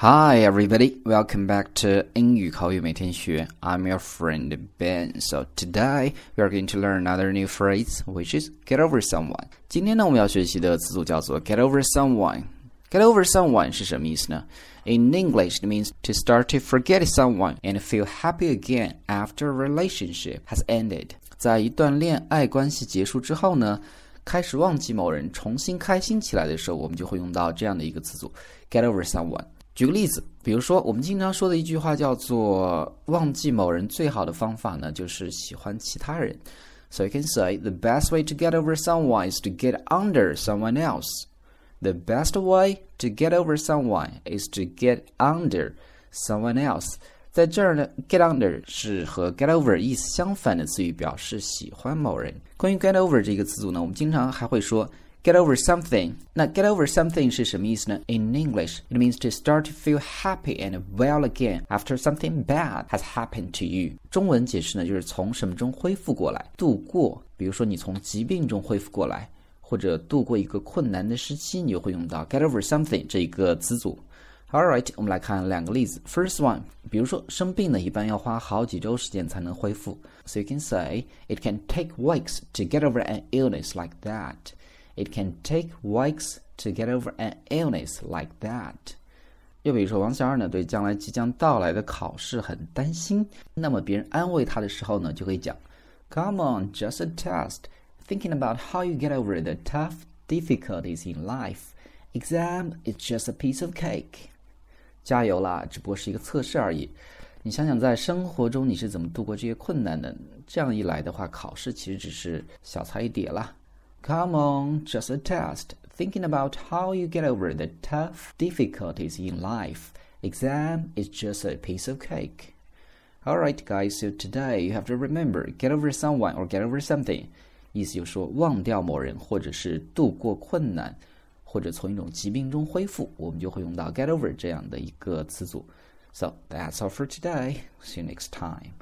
Hi, everybody. Welcome back to 英语口语每天学. I'm your friend Ben. So today we are going to learn another new phrase, which is get over someone. 今天呢，我们要学习的词组叫做 get over someone. Get over someone 是什么意思呢？In English, it means to start to forget someone and feel happy again after a relationship has ended. 在一段恋爱关系结束之后呢，开始忘记某人，重新开心起来的时候，我们就会用到这样的一个词组 get over someone。 举个例子，比如说我们经常说的一句话叫做“忘记某人最好的方法呢，就是喜欢其他人”。So you can say the best way to get over someone is to get under someone else. The best way to get over someone is to get under someone else. 在这儿呢，get under 是和 get over 意思相反的词语，表示喜欢某人。关于 get over 这个词组呢，我们经常还会说。get over something. 那 get over something 是什么意思呢？In English, it means to start to feel happy and well again after something bad has happened to you. 中文解释呢，就是从什么中恢复过来，度过。比如说你从疾病中恢复过来，或者度过一个困难的时期，你就会用到 get over something 这一个词组。Alright，我们来看两个例子。First one，比如说生病呢，一般要花好几周时间才能恢复。So you can say it can take weeks to get over an illness like that. It can take weeks to get over an illness like that. 又比如说，王小二呢对将来即将到来的考试很担心，那么别人安慰他的时候呢，就会讲，Come on, just a test. Thinking about how you get over the tough difficulties in life. Exam is just a piece of cake. 加油啦，只不过是一个测试而已。你想想，在生活中你是怎么度过这些困难的？这样一来的话，考试其实只是小菜一碟啦。Come on, just a test. Thinking about how you get over the tough difficulties in life. Exam is just a piece of cake. Alright, guys, so today you have to remember get over someone or get over something. 意思就是说忘掉某人，或者是度过困难，或者从一种疾病中恢复，我们就会用到 get over 这样的一个词组。So that's all for today. See you next time.